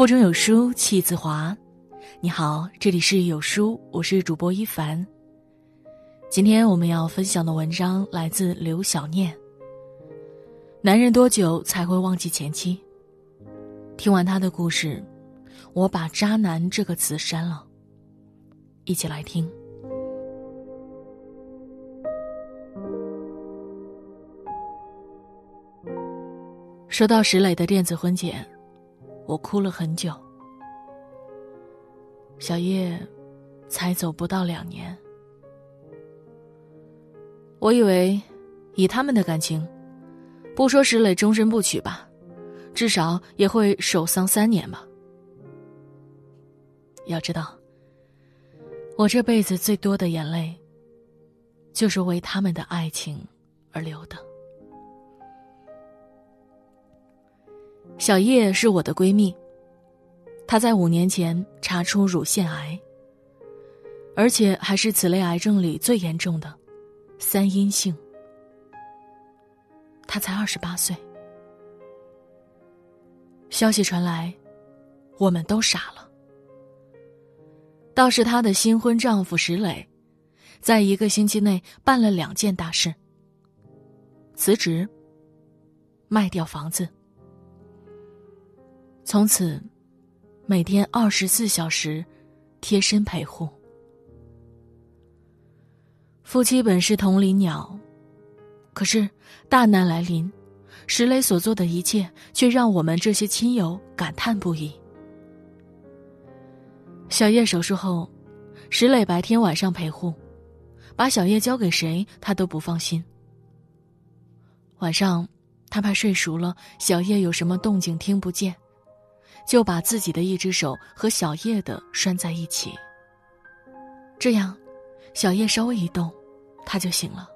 腹中有书气自华。你好，这里是有书，我是主播一凡。今天我们要分享的文章来自刘小念。男人多久才会忘记前妻？听完他的故事，我把“渣男”这个词删了。一起来听。收到石磊的电子婚检，我哭了很久。小叶才走不到两年，我以为以他们的感情，不说石磊终身不娶吧，至少也会守丧三年吧。要知道，我这辈子最多的眼泪，就是为他们的爱情而流的。小叶是我的闺蜜。她在五年前查出乳腺癌，而且还是此类癌症里最严重的三阴性。她才二十八岁。消息传来，我们都傻了。倒是她的新婚丈夫石磊，在一个星期内办了两件大事：辞职、卖掉房子，从此。每天二十四小时，贴身陪护。夫妻本是同林鸟，可是大难来临，石磊所做的一切却让我们这些亲友感叹不已。小叶手术后，石磊白天晚上陪护，把小叶交给谁他都不放心。晚上，他怕睡熟了，小叶有什么动静听不见。就把自己的一只手和小叶的拴在一起，这样，小叶稍微一动，他就醒了。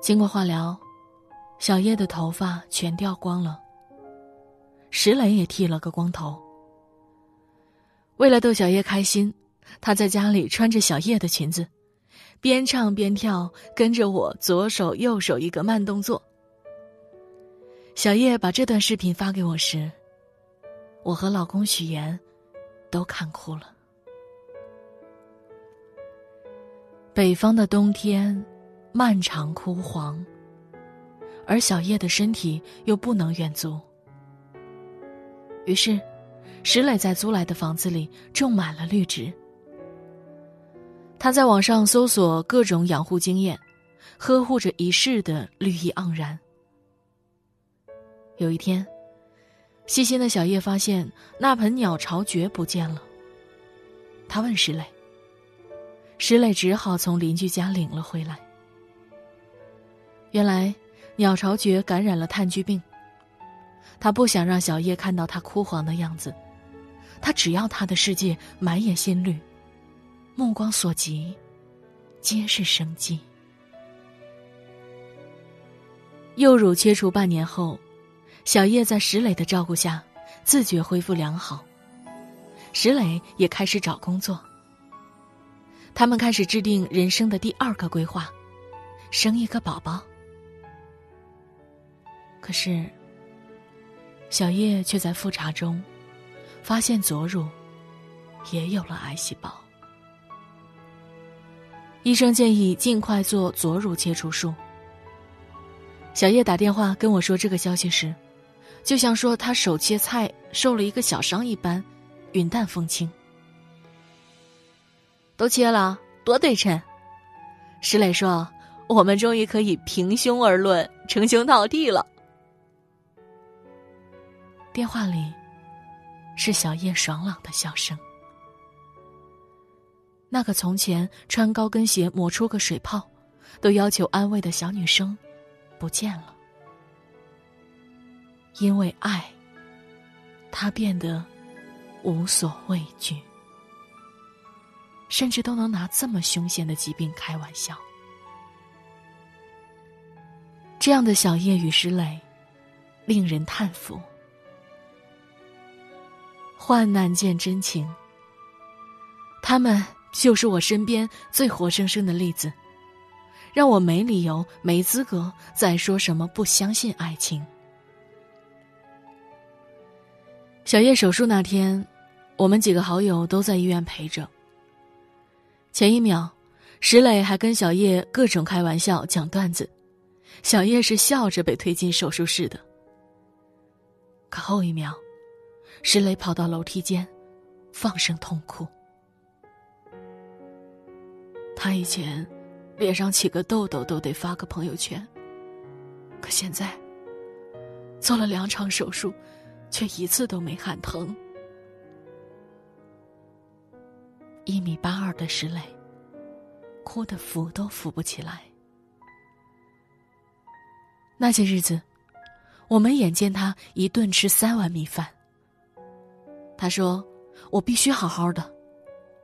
经过化疗，小叶的头发全掉光了。石磊也剃了个光头。为了逗小叶开心，他在家里穿着小叶的裙子，边唱边跳，跟着我左手右手一个慢动作。小叶把这段视频发给我时，我和老公许岩都看哭了。北方的冬天漫长枯黄，而小叶的身体又不能远足。于是，石磊在租来的房子里种满了绿植。他在网上搜索各种养护经验，呵护着一世的绿意盎然。有一天，细心的小叶发现那盆鸟巢蕨不见了。他问石磊，石磊只好从邻居家领了回来。原来，鸟巢蕨感染了炭疽病。他不想让小叶看到它枯黄的样子，他只要他的世界满眼新绿，目光所及，皆是生机。幼乳切除半年后。小叶在石磊的照顾下，自觉恢复良好。石磊也开始找工作。他们开始制定人生的第二个规划，生一个宝宝。可是，小叶却在复查中，发现左乳也有了癌细胞。医生建议尽快做左乳切除术。小叶打电话跟我说这个消息时。就像说他手切菜受了一个小伤一般，云淡风轻。都切了，多对称。石磊说：“我们终于可以平胸而论，称兄道弟了。”电话里是小叶爽朗的笑声。那个从前穿高跟鞋磨出个水泡，都要求安慰的小女生，不见了。因为爱，他变得无所畏惧，甚至都能拿这么凶险的疾病开玩笑。这样的小叶与石磊，令人叹服。患难见真情，他们就是我身边最活生生的例子，让我没理由、没资格再说什么不相信爱情。小叶手术那天，我们几个好友都在医院陪着。前一秒，石磊还跟小叶各种开玩笑、讲段子，小叶是笑着被推进手术室的。可后一秒，石磊跑到楼梯间，放声痛哭。他以前脸上起个痘痘都得发个朋友圈，可现在做了两场手术，却一次都没喊疼。一米八二的石磊。哭得扶都扶不起来。那些日子，我们眼见他一顿吃三碗米饭。他说：“我必须好好的，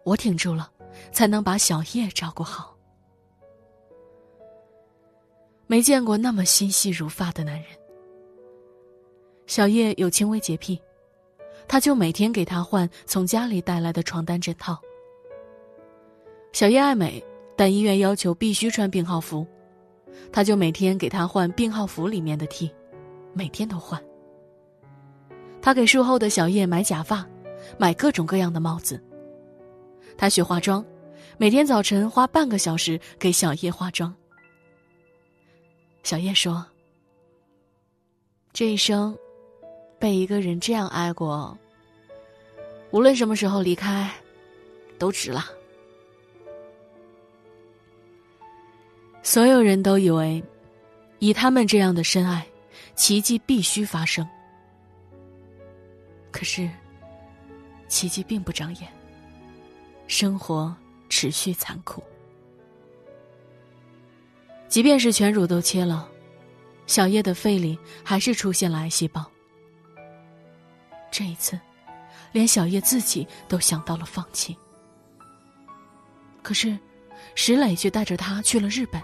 我挺住了，才能把小叶照顾好。”没见过那么心细如发的男人。小叶有轻微洁癖，他就每天给他换从家里带来的床单枕套。小叶爱美。但医院要求必须穿病号服，他就每天给他换病号服里面的 T，每天都换。他给术后的小叶买假发，买各种各样的帽子。他学化妆，每天早晨花半个小时给小叶化妆。小叶说：“这一生，被一个人这样爱过，无论什么时候离开，都值了。”所有人都以为，以他们这样的深爱，奇迹必须发生。可是，奇迹并不长眼。生活持续残酷。即便是全乳都切了，小叶的肺里还是出现了癌细胞。这一次，连小叶自己都想到了放弃。可是，石磊却带着他去了日本。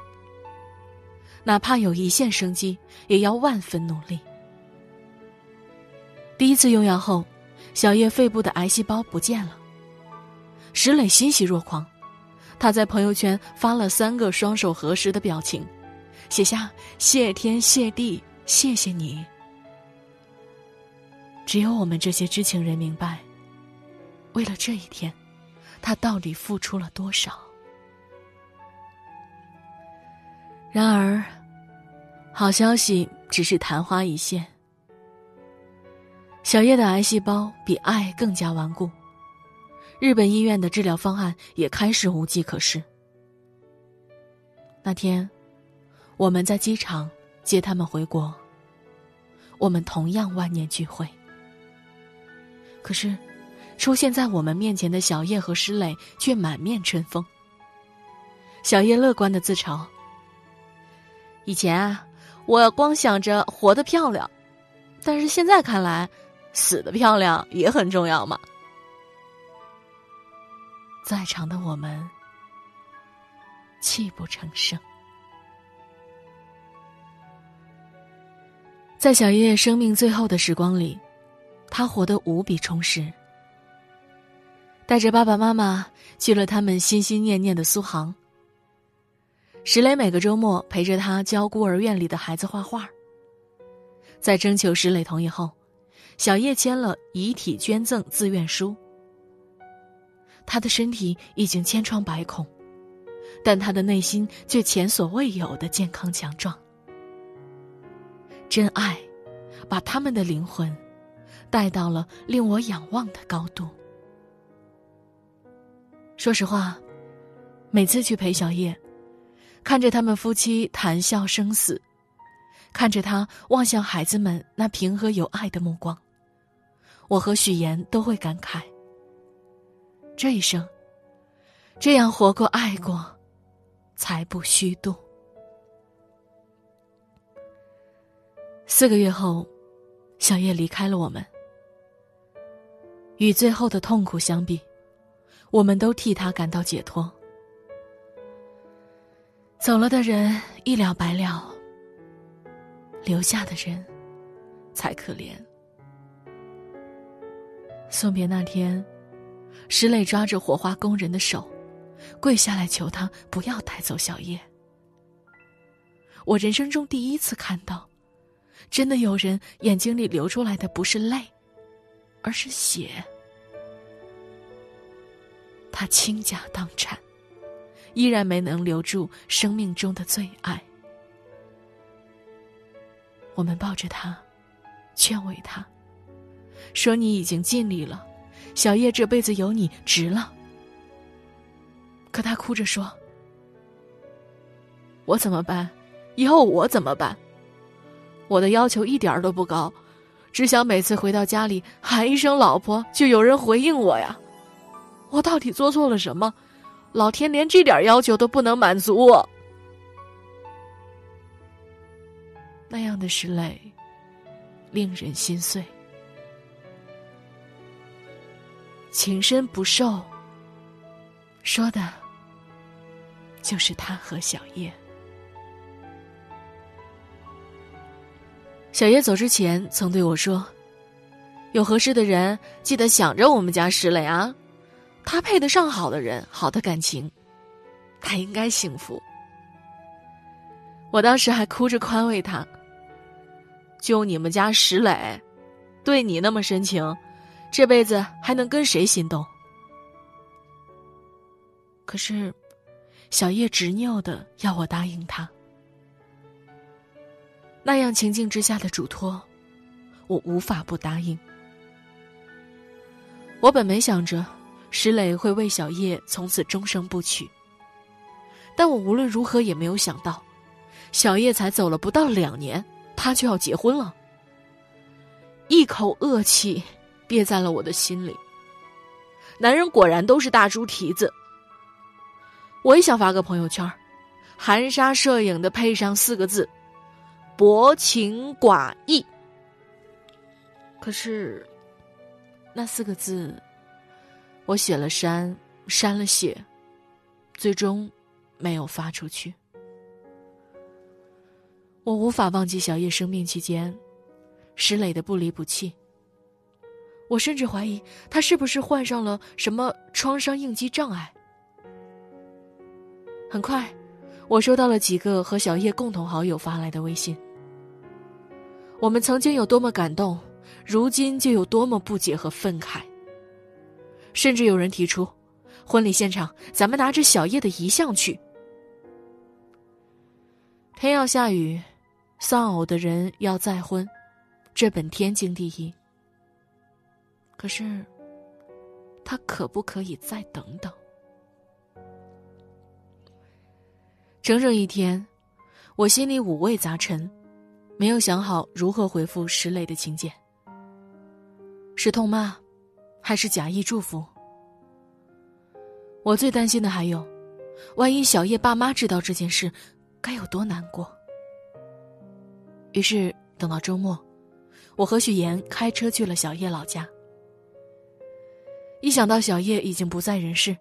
哪怕有一线生机，也要万分努力。第一次用药后，小叶肺部的癌细胞不见了。石磊欣喜若狂，他在朋友圈发了三个双手合十的表情，写下“谢天谢地，谢谢你”。只有我们这些知情人明白，为了这一天，他到底付出了多少。然而，好消息只是昙花一现。小叶的癌细胞比爱更加顽固，日本医院的治疗方案也开始无计可施。那天，我们在机场接他们回国，我们同样万念俱灰。可是，出现在我们面前的小叶和石磊却满面春风。小叶乐观的自嘲。以前啊，我光想着活得漂亮，但是现在看来，死的漂亮也很重要嘛。在场的我们泣不成声。在小叶生命最后的时光里，他活得无比充实，带着爸爸妈妈去了他们心心念念的苏杭。石磊每个周末陪着他教孤儿院里的孩子画画。在征求石磊同意后，小叶签了遗体捐赠自愿书。他的身体已经千疮百孔，但他的内心却前所未有的健康强壮。真爱，把他们的灵魂带到了令我仰望的高度。说实话，每次去陪小叶。看着他们夫妻谈笑生死，看着他望向孩子们那平和有爱的目光，我和许言都会感慨：这一生，这样活过、爱过，才不虚度。四个月后，小叶离开了我们。与最后的痛苦相比，我们都替他感到解脱。走了的人一了百了，留下的人才可怜。送别那天，石磊抓着火化工人的手，跪下来求他不要带走小叶。我人生中第一次看到，真的有人眼睛里流出来的不是泪，而是血。他倾家荡产，依然没能留住生命中的最爱。我们抱着他，劝慰他，说：“你已经尽力了，小叶这辈子有你值了。”可他哭着说：“我怎么办？以后我怎么办？我的要求一点都不高，只想每次回到家里喊一声‘老婆’，就有人回应我呀。我到底做错了什么？老天连这点要求都不能满足我。”那样的拭泪，令人心碎。情深不寿，说的就是他和小叶。小叶走之前曾对我说：“有合适的人，记得想着我们家石磊啊，他配得上好的人，好的感情，他应该幸福。”我当时还哭着宽慰他。就你们家石磊，对你那么深情，这辈子还能跟谁心动？可是，小叶执拗的要我答应他。那样情境之下的嘱托，我无法不答应。我本没想着石磊会为小叶从此终生不娶，但我无论如何也没有想到，小叶才走了不到两年。他就要结婚了，一口恶气憋在了我的心里。男人果然都是大猪蹄子。我也想发个朋友圈，含沙射影的配上四个字：薄情寡义。可是，那四个字，我写了删，删了写，最终没有发出去。我无法忘记小叶生病期间，石磊的不离不弃。我甚至怀疑他是不是患上了什么创伤应激障碍。很快，我收到了几个和小叶共同好友发来的微信。我们曾经有多么感动，如今就有多么不解和愤慨。甚至有人提出，婚礼现场咱们拿着小叶的遗像去。天要下雨。丧偶的人要再婚，这本天经地义。可是，他可不可以再等等？整整一天，我心里五味杂陈，没有想好如何回复石磊的请柬。是痛骂，还是假意祝福？我最担心的还有，万一小叶爸妈知道这件事，该有多难过？于是等到周末，我和许岩开车去了小叶老家。一想到小叶已经不在人世，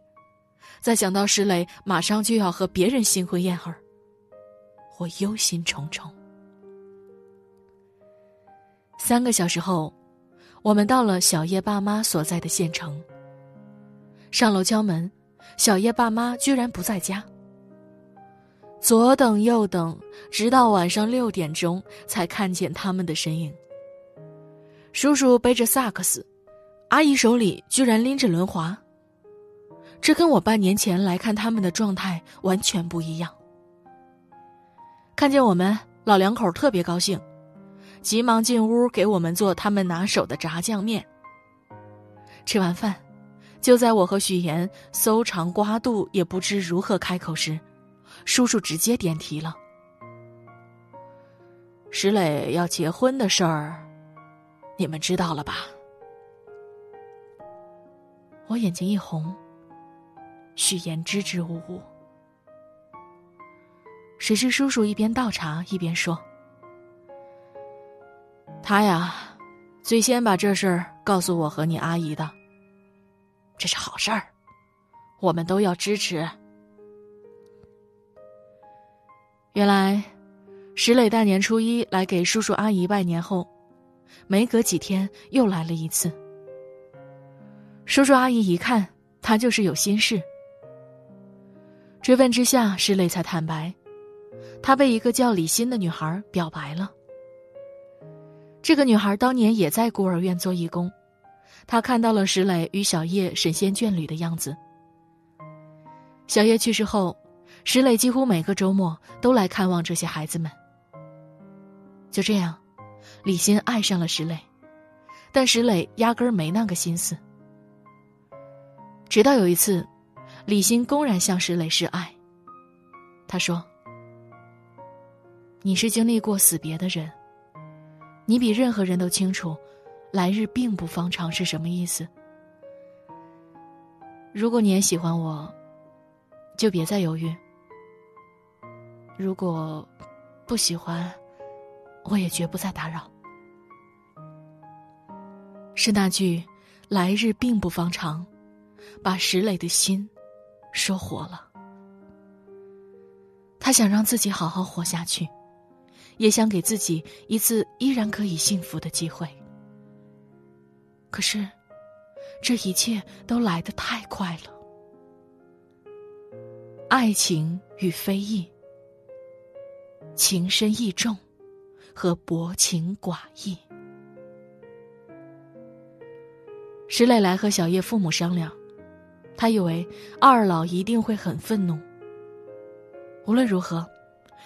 再想到石磊马上就要和别人新婚燕尔，我忧心忡忡。三个小时后，我们到了小叶爸妈所在的县城。上楼敲门，小叶爸妈居然不在家。左等右等，直到晚上六点钟才看见他们的身影。叔叔背着萨克斯，阿姨手里居然拎着轮滑。这跟我半年前来看他们的状态完全不一样。看见我们，老两口特别高兴，急忙进屋给我们做他们拿手的炸酱面。吃完饭，就在我和许岩搜肠刮肚也不知如何开口时。叔叔直接点题了。石磊要结婚的事儿，你们知道了吧？我眼睛一红，许言支支吾吾。谁知叔叔一边倒茶一边说：“他呀，最先把这事儿告诉我和你阿姨的。这是好事儿，我们都要支持。”原来，石磊大年初一来给叔叔阿姨拜年后，没隔几天又来了一次。叔叔阿姨一看他就是有心事，追问之下，石磊才坦白，他被一个叫李欣的女孩表白了。这个女孩当年也在孤儿院做义工，她看到了石磊与小叶神仙眷侣的样子。小叶去世后，石磊几乎每个周末都来看望这些孩子们。就这样，李欣爱上了石磊，但石磊压根儿没那个心思。直到有一次，李欣公然向石磊示爱。他说：“你是经历过死别的人，你比任何人都清楚，来日并不方长是什么意思。如果你也喜欢我，就别再犹豫。如果不喜欢，我也绝不再打扰。”是那句“来日并不方长”，把石磊的心说活了。他想让自己好好活下去，也想给自己一次依然可以幸福的机会。可是，这一切都来得太快了。爱情与非议，情深意重，和薄情寡义。石磊来和小叶父母商量，他以为二老一定会很愤怒。无论如何，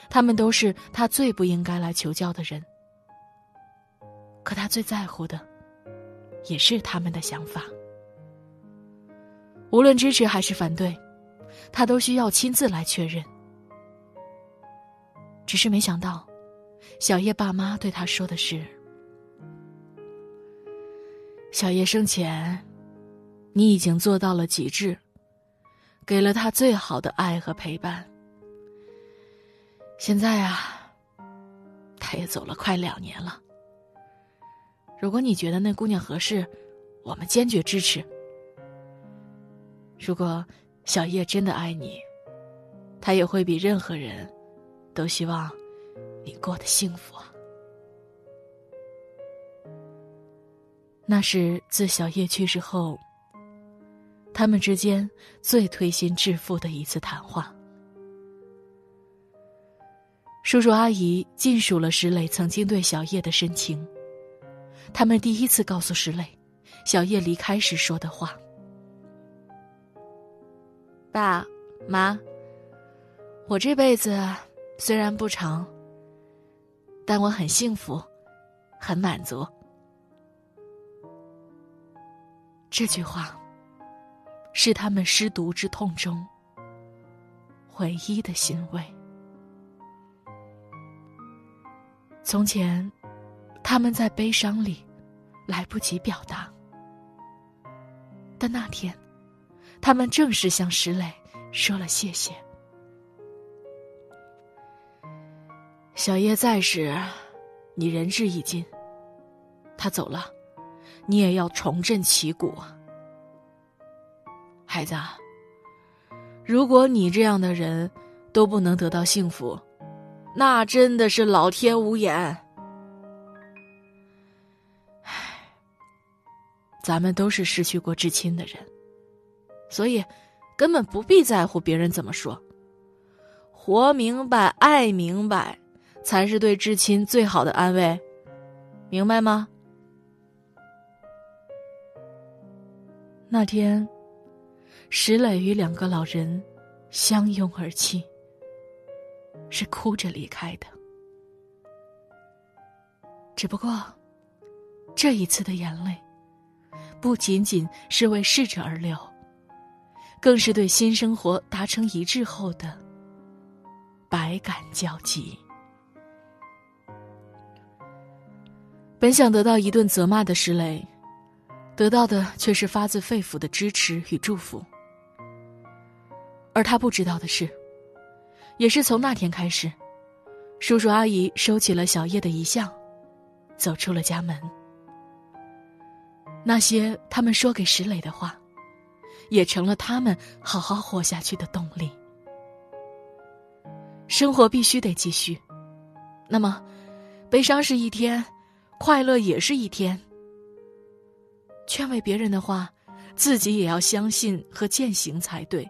他们都是他最不应该来求教的人。可他最在乎的，也是他们的想法。无论支持还是反对，他都需要亲自来确认。只是没想到，小叶爸妈对他说的是：“小叶生前，你已经做到了极致，给了他最好的爱和陪伴。”现在啊，他也走了快两年了。如果你觉得那姑娘合适，我们坚决支持。如果小叶真的爱你，他也会比任何人都希望你过得幸福。那是自小叶去世后，他们之间最推心置腹的一次谈话。叔叔阿姨尽数了石磊曾经对小叶的深情。他们第一次告诉石磊，小叶离开时说的话：“爸妈，我这辈子虽然不长，但我很幸福，很满足。”这句话，是他们失独之痛中唯一的欣慰。从前，他们在悲伤里来不及表达，但那天，他们正式向石磊说了谢谢。小叶在时，你仁至义尽；他走了，你也要重振旗鼓。孩子，如果你这样的人都不能得到幸福，那真的是老天无眼。唉，咱们都是失去过至亲的人，所以根本不必在乎别人怎么说。活明白、爱明白，才是对至亲最好的安慰，明白吗？那天，石磊与两个老人相拥而泣。是哭着离开的，只不过，这一次的眼泪，不仅仅是为逝者而流，更是对新生活达成一致后的百感交集。本想得到一顿责骂的石磊，得到的却是发自肺腑的支持与祝福，而他不知道的是。也是从那天开始，叔叔阿姨收起了小叶的遗像，走出了家门。那些他们说给石磊的话，也成了他们好好活下去的动力。生活必须得继续，那么，悲伤是一天，快乐也是一天。劝慰别人的话，自己也要相信和践行才对。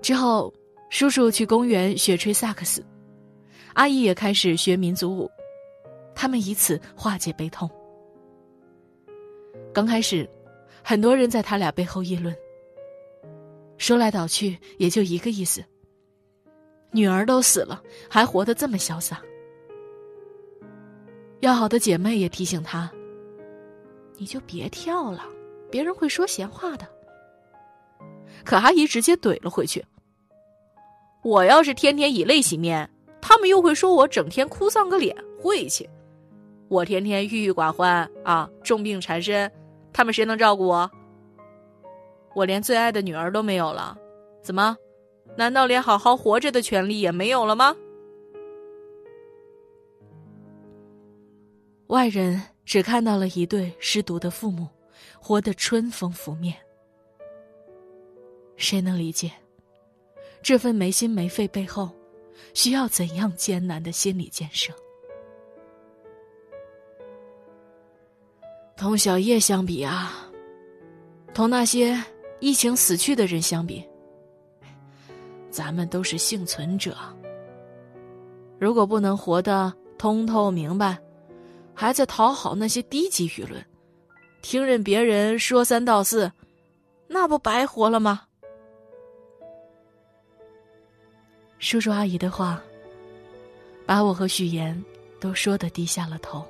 之后，叔叔去公园学吹萨克斯，阿姨也开始学民族舞，他们以此化解悲痛。刚开始，很多人在他俩背后议论，说来倒去也就一个意思：女儿都死了，还活得这么潇洒。要好的姐妹也提醒他：“你就别跳了，别人会说闲话的。”可阿姨直接怼了回去：“我要是天天以泪洗面，他们又会说我整天哭丧个脸，晦气。我天天郁郁寡欢啊，重病缠身，他们谁能照顾我？我连最爱的女儿都没有了，怎么？难道连好好活着的权利也没有了吗？”外人只看到了一对失独的父母，活得春风拂面。谁能理解这份没心没肺背后，需要怎样艰难的心理建设？同小叶相比啊，同那些疫情死去的人相比，咱们都是幸存者。如果不能活得通透明白。还在讨好那些低级舆论，听任别人说三道四，那不白活了吗？叔叔阿姨的话，把我和许言都说的低下了头。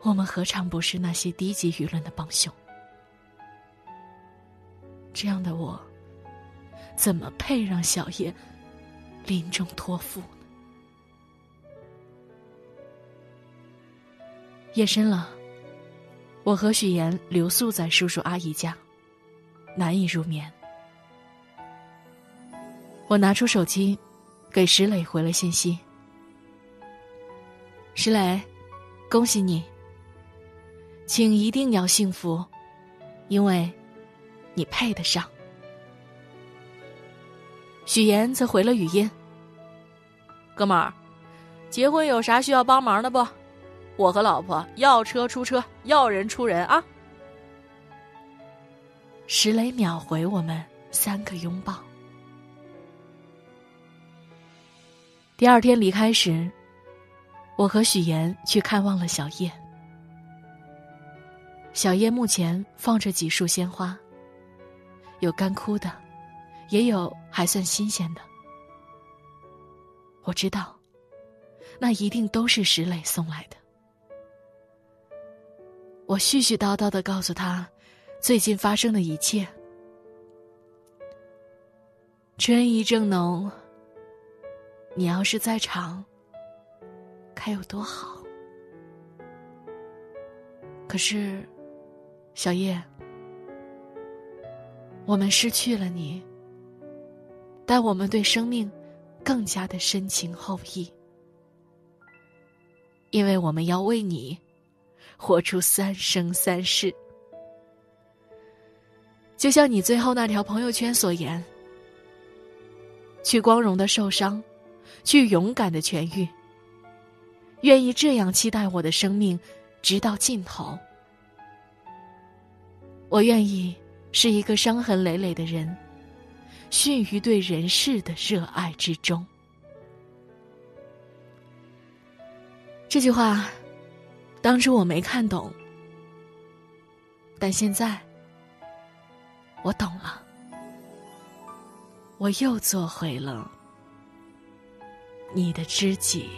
我们何尝不是那些低级舆论的帮凶？这样的我，怎么配让小叶临终托付？夜深了，我和许言留宿在叔叔阿姨家，难以入眠。我拿出手机，给石磊回了信息：“石磊，恭喜你，请一定要幸福，因为，你配得上。”许言则回了语音：“哥们儿，结婚有啥需要帮忙的不？”我和老婆要车出车，要人出人啊！石磊秒回我们三个拥抱。第二天离开时，我和许岩去看望了小叶。小叶墓前放着几束鲜花，有干枯的，也有还算新鲜的。我知道，那一定都是石磊送来的。我絮絮叨叨的告诉他，最近发生的一切。春意正浓，你要是在场，该有多好。可是，小叶，我们失去了你，但我们对生命更加的深情厚谊，因为我们要为你。活出三生三世，就像你最后那条朋友圈所言：“去光荣的受伤，去勇敢的痊愈。愿意这样期待我的生命，直到尽头。我愿意是一个伤痕累累的人，殉于对人世的热爱之中。”这句话。当初我没看懂，但现在我懂了。我又做回了你的知己。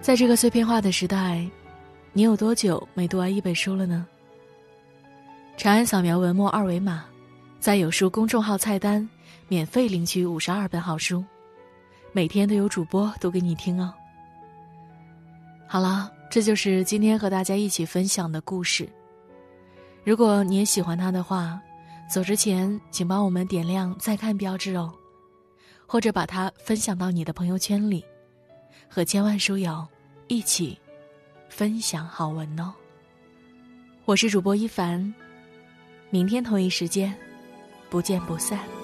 在这个碎片化的时代，你有多久没读完一本书了呢？长按扫描文末二维码，在有书公众号菜单免费领取五十二本好书，每天都有主播读给你听哦。好了，这就是今天和大家一起分享的故事。如果你也喜欢它的话，走之前请帮我们点亮再看标志哦，或者把它分享到你的朋友圈里，和千万书友。一起分享好文哦！我是主播一凡，明天同一时间不见不散。